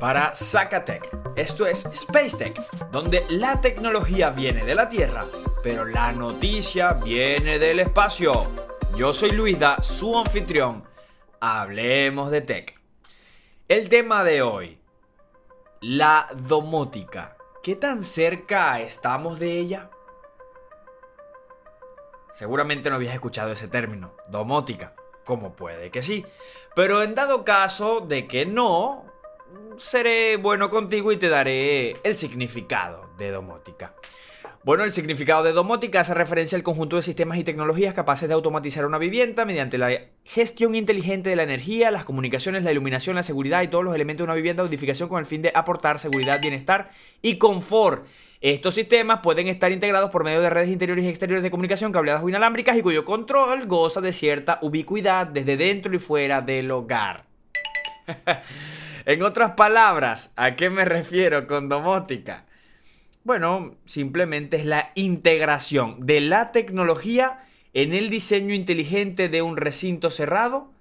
para Zacatec. Esto es Space Tech, donde la tecnología viene de la Tierra, pero la noticia viene del espacio. Yo soy Luisa, su anfitrión. Hablemos de tech. El tema de hoy, la domótica. ¿Qué tan cerca estamos de ella? Seguramente no habías escuchado ese término, domótica. Como puede que sí. Pero en dado caso de que no, seré bueno contigo y te daré el significado de domótica. Bueno, el significado de domótica hace referencia al conjunto de sistemas y tecnologías capaces de automatizar una vivienda mediante la gestión inteligente de la energía, las comunicaciones, la iluminación, la seguridad y todos los elementos de una vivienda de edificación con el fin de aportar seguridad, bienestar y confort. Estos sistemas pueden estar integrados por medio de redes interiores y exteriores de comunicación cableadas o inalámbricas y cuyo control goza de cierta ubicuidad desde dentro y fuera del hogar. en otras palabras, ¿a qué me refiero con domótica? Bueno, simplemente es la integración de la tecnología en el diseño inteligente de un recinto cerrado.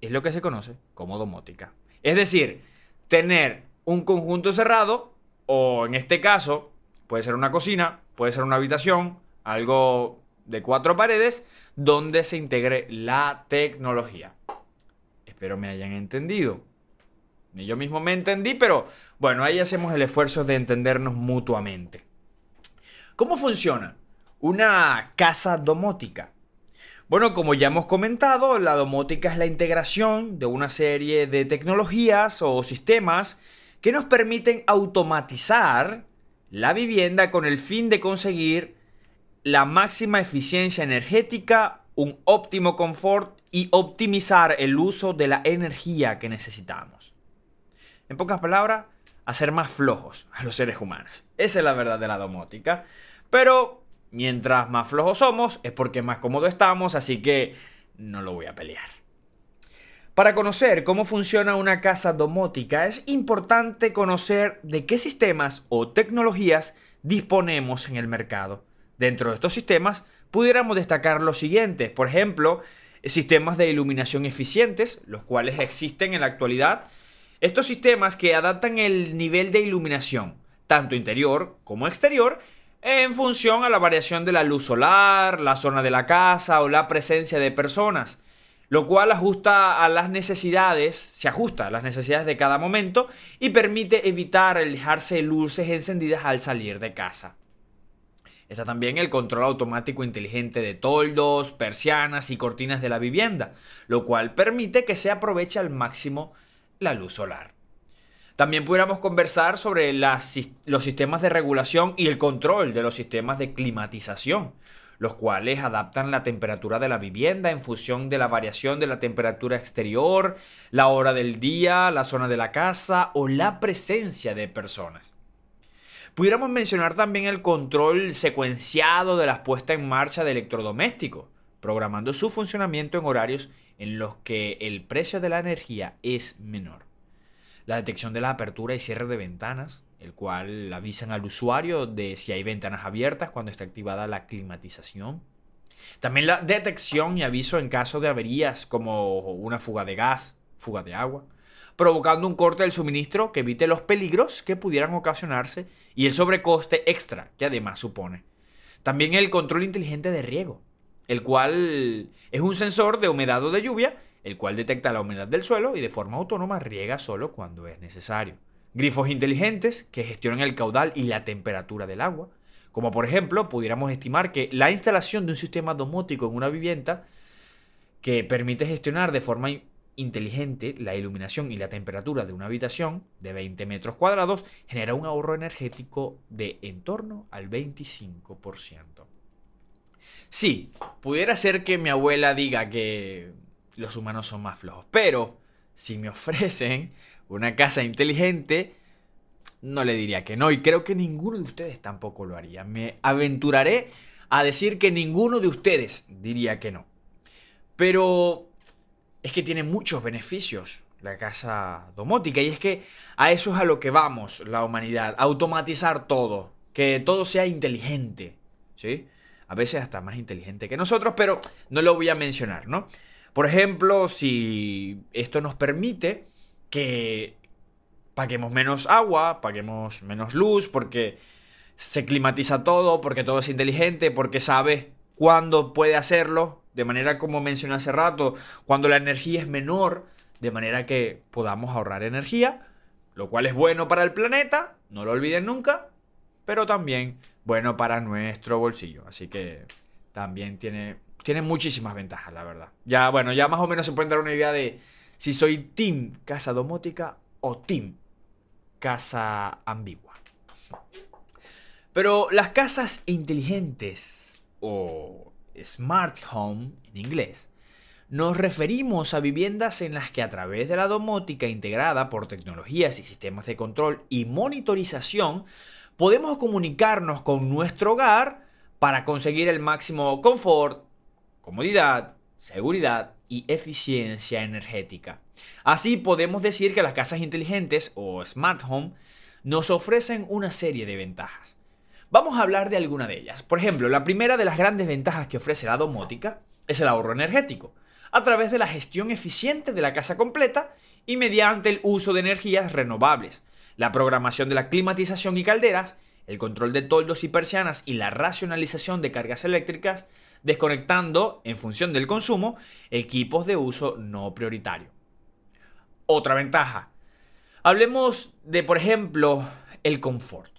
Es lo que se conoce como domótica. Es decir, tener un conjunto cerrado, o en este caso, puede ser una cocina, puede ser una habitación, algo de cuatro paredes, donde se integre la tecnología. Espero me hayan entendido. Yo mismo me entendí, pero bueno, ahí hacemos el esfuerzo de entendernos mutuamente. ¿Cómo funciona una casa domótica? Bueno, como ya hemos comentado, la domótica es la integración de una serie de tecnologías o sistemas que nos permiten automatizar la vivienda con el fin de conseguir la máxima eficiencia energética, un óptimo confort y optimizar el uso de la energía que necesitamos. En pocas palabras, hacer más flojos a los seres humanos. Esa es la verdad de la domótica. Pero mientras más flojos somos, es porque más cómodo estamos, así que no lo voy a pelear. Para conocer cómo funciona una casa domótica es importante conocer de qué sistemas o tecnologías disponemos en el mercado. Dentro de estos sistemas pudiéramos destacar los siguientes, por ejemplo, sistemas de iluminación eficientes, los cuales existen en la actualidad estos sistemas que adaptan el nivel de iluminación, tanto interior como exterior, en función a la variación de la luz solar, la zona de la casa o la presencia de personas, lo cual ajusta a las necesidades, se ajusta a las necesidades de cada momento y permite evitar el dejarse luces encendidas al salir de casa. Está también el control automático inteligente de toldos, persianas y cortinas de la vivienda, lo cual permite que se aproveche al máximo la luz solar. También pudiéramos conversar sobre los sistemas de regulación y el control de los sistemas de climatización, los cuales adaptan la temperatura de la vivienda en función de la variación de la temperatura exterior, la hora del día, la zona de la casa o la presencia de personas. Pudiéramos mencionar también el control secuenciado de la puesta en marcha de electrodomésticos, programando su funcionamiento en horarios en los que el precio de la energía es menor. La detección de la apertura y cierre de ventanas, el cual avisan al usuario de si hay ventanas abiertas cuando está activada la climatización. También la detección y aviso en caso de averías como una fuga de gas, fuga de agua, provocando un corte del suministro que evite los peligros que pudieran ocasionarse y el sobrecoste extra que además supone. También el control inteligente de riego, el cual es un sensor de humedad o de lluvia, el cual detecta la humedad del suelo y de forma autónoma riega solo cuando es necesario. Grifos inteligentes que gestionan el caudal y la temperatura del agua, como por ejemplo pudiéramos estimar que la instalación de un sistema domótico en una vivienda que permite gestionar de forma inteligente la iluminación y la temperatura de una habitación de 20 metros cuadrados genera un ahorro energético de en torno al 25%. Sí, pudiera ser que mi abuela diga que los humanos son más flojos, pero si me ofrecen una casa inteligente, no le diría que no, y creo que ninguno de ustedes tampoco lo haría. Me aventuraré a decir que ninguno de ustedes diría que no. Pero es que tiene muchos beneficios la casa domótica, y es que a eso es a lo que vamos la humanidad, automatizar todo, que todo sea inteligente, ¿sí? A veces hasta más inteligente que nosotros, pero no lo voy a mencionar, ¿no? Por ejemplo, si esto nos permite que paguemos menos agua, paguemos menos luz, porque se climatiza todo, porque todo es inteligente, porque sabe cuándo puede hacerlo, de manera como mencioné hace rato, cuando la energía es menor, de manera que podamos ahorrar energía, lo cual es bueno para el planeta, no lo olviden nunca, pero también bueno para nuestro bolsillo. Así que también tiene, tiene muchísimas ventajas, la verdad. Ya, bueno, ya más o menos se pueden dar una idea de si soy team casa domótica o team casa ambigua. Pero las casas inteligentes o smart home en inglés nos referimos a viviendas en las que a través de la domótica integrada por tecnologías y sistemas de control y monitorización podemos comunicarnos con nuestro hogar para conseguir el máximo confort, comodidad, seguridad y eficiencia energética. Así podemos decir que las casas inteligentes o smart home nos ofrecen una serie de ventajas. Vamos a hablar de alguna de ellas. Por ejemplo, la primera de las grandes ventajas que ofrece la domótica es el ahorro energético, a través de la gestión eficiente de la casa completa y mediante el uso de energías renovables, la programación de la climatización y calderas, el control de toldos y persianas y la racionalización de cargas eléctricas, desconectando, en función del consumo, equipos de uso no prioritario. Otra ventaja. Hablemos de, por ejemplo, el confort.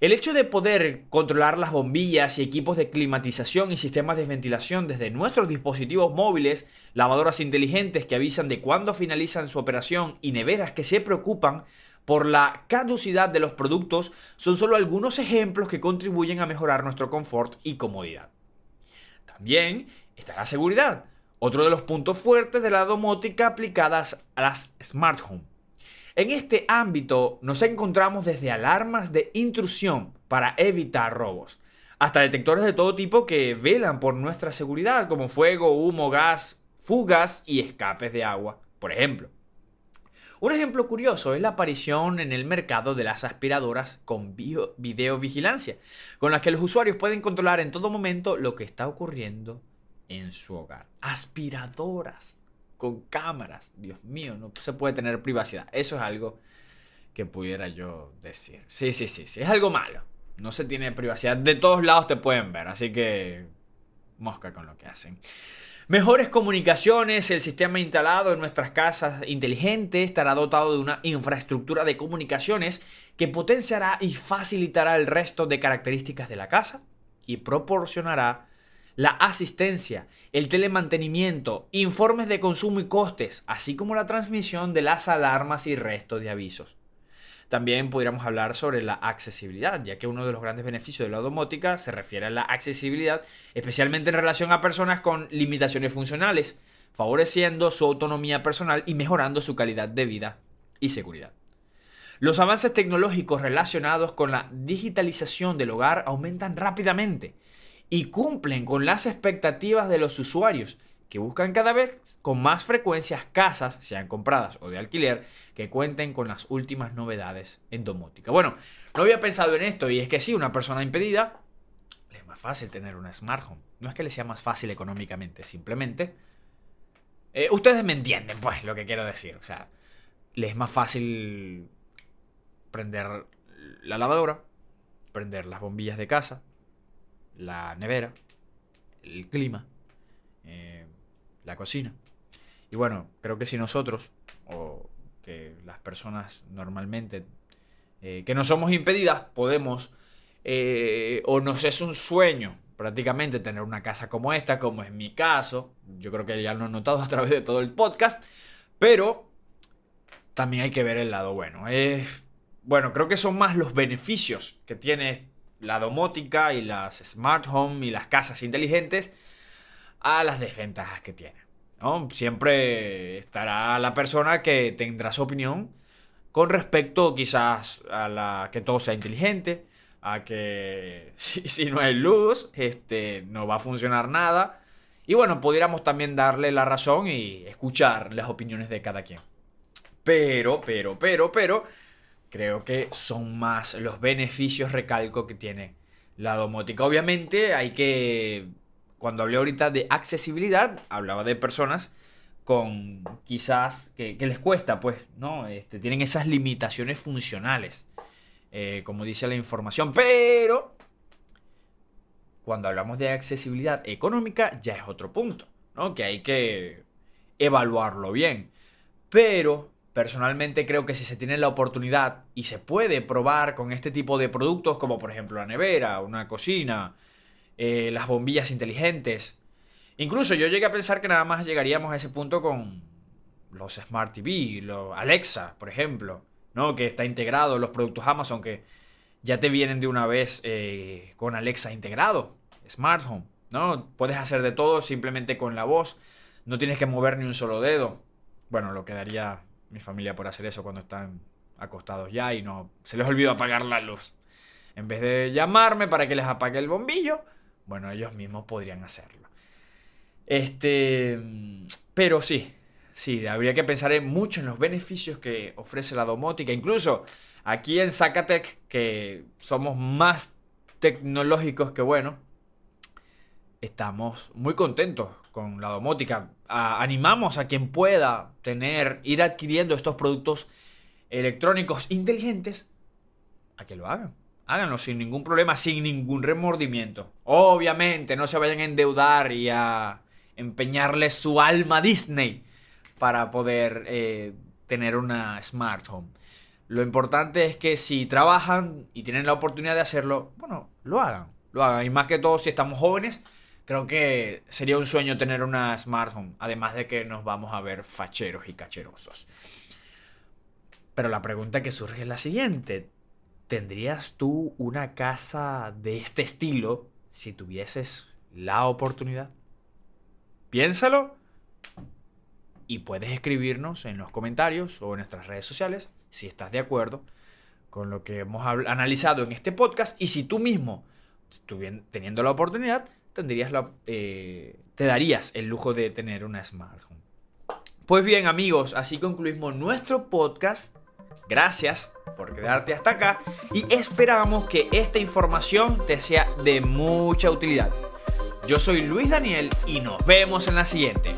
El hecho de poder controlar las bombillas y equipos de climatización y sistemas de ventilación desde nuestros dispositivos móviles, lavadoras inteligentes que avisan de cuándo finalizan su operación y neveras que se preocupan por la caducidad de los productos son solo algunos ejemplos que contribuyen a mejorar nuestro confort y comodidad. También está la seguridad, otro de los puntos fuertes de la domótica aplicadas a las smart home. En este ámbito nos encontramos desde alarmas de intrusión para evitar robos, hasta detectores de todo tipo que velan por nuestra seguridad, como fuego, humo, gas, fugas y escapes de agua, por ejemplo. Un ejemplo curioso es la aparición en el mercado de las aspiradoras con videovigilancia, con las que los usuarios pueden controlar en todo momento lo que está ocurriendo en su hogar. Aspiradoras con cámaras. Dios mío, no se puede tener privacidad. Eso es algo que pudiera yo decir. Sí, sí, sí, sí. Es algo malo. No se tiene privacidad. De todos lados te pueden ver. Así que mosca con lo que hacen. Mejores comunicaciones, el sistema instalado en nuestras casas inteligentes estará dotado de una infraestructura de comunicaciones que potenciará y facilitará el resto de características de la casa y proporcionará la asistencia, el telemantenimiento, informes de consumo y costes, así como la transmisión de las alarmas y restos de avisos. También podríamos hablar sobre la accesibilidad, ya que uno de los grandes beneficios de la domótica se refiere a la accesibilidad, especialmente en relación a personas con limitaciones funcionales, favoreciendo su autonomía personal y mejorando su calidad de vida y seguridad. Los avances tecnológicos relacionados con la digitalización del hogar aumentan rápidamente y cumplen con las expectativas de los usuarios, que buscan cada vez con más frecuencias casas, sean compradas o de alquiler, que cuenten con las últimas novedades en domótica. Bueno, no había pensado en esto y es que sí, una persona impedida es más fácil tener una smart home. No es que le sea más fácil económicamente, simplemente... Eh, ustedes me entienden, pues, lo que quiero decir. O sea, le es más fácil prender la lavadora, prender las bombillas de casa, la nevera, el clima, eh, la cocina. Y bueno, creo que si nosotros, o que las personas normalmente eh, que no somos impedidas, podemos, eh, o nos es un sueño prácticamente tener una casa como esta, como es mi caso, yo creo que ya lo han notado a través de todo el podcast, pero también hay que ver el lado bueno. bueno, creo que son más los beneficios que tiene la domótica y las smart home y las casas inteligentes a las desventajas que tienen. ¿no? Siempre estará la persona que tendrá su opinión con respecto quizás a la que todo sea inteligente, a que si, no hay luz, este, no va a funcionar nada. Y bueno, pudiéramos también darle la razón y escuchar las opiniones de cada quien. Pero, pero, pero, pero, creo que son más los beneficios, recalco, que tiene la domótica. Obviamente hay que, cuando hablé ahorita de accesibilidad, hablaba de personas con quizás que, les cuesta, pues, ¿no? Este, tienen esas limitaciones funcionales, eh, como dice la información, pero cuando hablamos de accesibilidad económica ya es otro punto, ¿no? Que hay que evaluarlo bien. Pero personalmente creo que si se tiene la oportunidad y se puede probar con este tipo de productos, como por ejemplo la nevera, una cocina, eh, las bombillas inteligentes, incluso yo llegué a pensar que nada más llegaríamos a ese punto con los Smart TV, los Alexa, por ejemplo, ¿no? Que está integrado los productos Amazon que ya te vienen de una vez eh, con Alexa integrado smart home, ¿no? Puedes hacer de todo simplemente con la voz, no tienes que mover ni un solo dedo. Bueno, lo que daría mi familia por hacer eso cuando están acostados ya y no se les olvidó apagar la luz. En vez de llamarme para que les apague el bombillo, bueno, ellos mismos podrían hacerlo. Este, pero sí, sí, habría que pensar en mucho en los beneficios que ofrece la domótica. Incluso aquí en Zacatec, que somos más tecnológicos que bueno, estamos muy contentos con la domótica. animamos a quien pueda tener, ir adquiriendo estos productos electrónicos inteligentes a que lo hagan. Háganlo sin ningún problema, sin ningún remordimiento. Obviamente, no se vayan a endeudar y a empeñarle su alma a Disney para poder eh, tener una smart home. Lo importante es que si trabajan y tienen la oportunidad de hacerlo, bueno, lo hagan. Lo hagan. Y más que todo, si estamos jóvenes, Creo que sería un sueño tener una smartphone, además de que nos vamos a ver facheros y cacherosos. Pero la pregunta que surge es la siguiente. ¿Tendrías tú una casa de este estilo si tuvieses la oportunidad? Piénsalo y puedes escribirnos en los comentarios o en nuestras redes sociales si estás de acuerdo con lo que hemos analizado en este podcast y si tú mismo, teniendo la oportunidad, tendrías la, eh, te darías el lujo de tener una smartphone. Pues bien amigos, así concluimos nuestro podcast. Gracias por quedarte hasta acá y esperamos que esta información te sea de mucha utilidad. Yo soy Luis Daniel y nos vemos en la siguiente.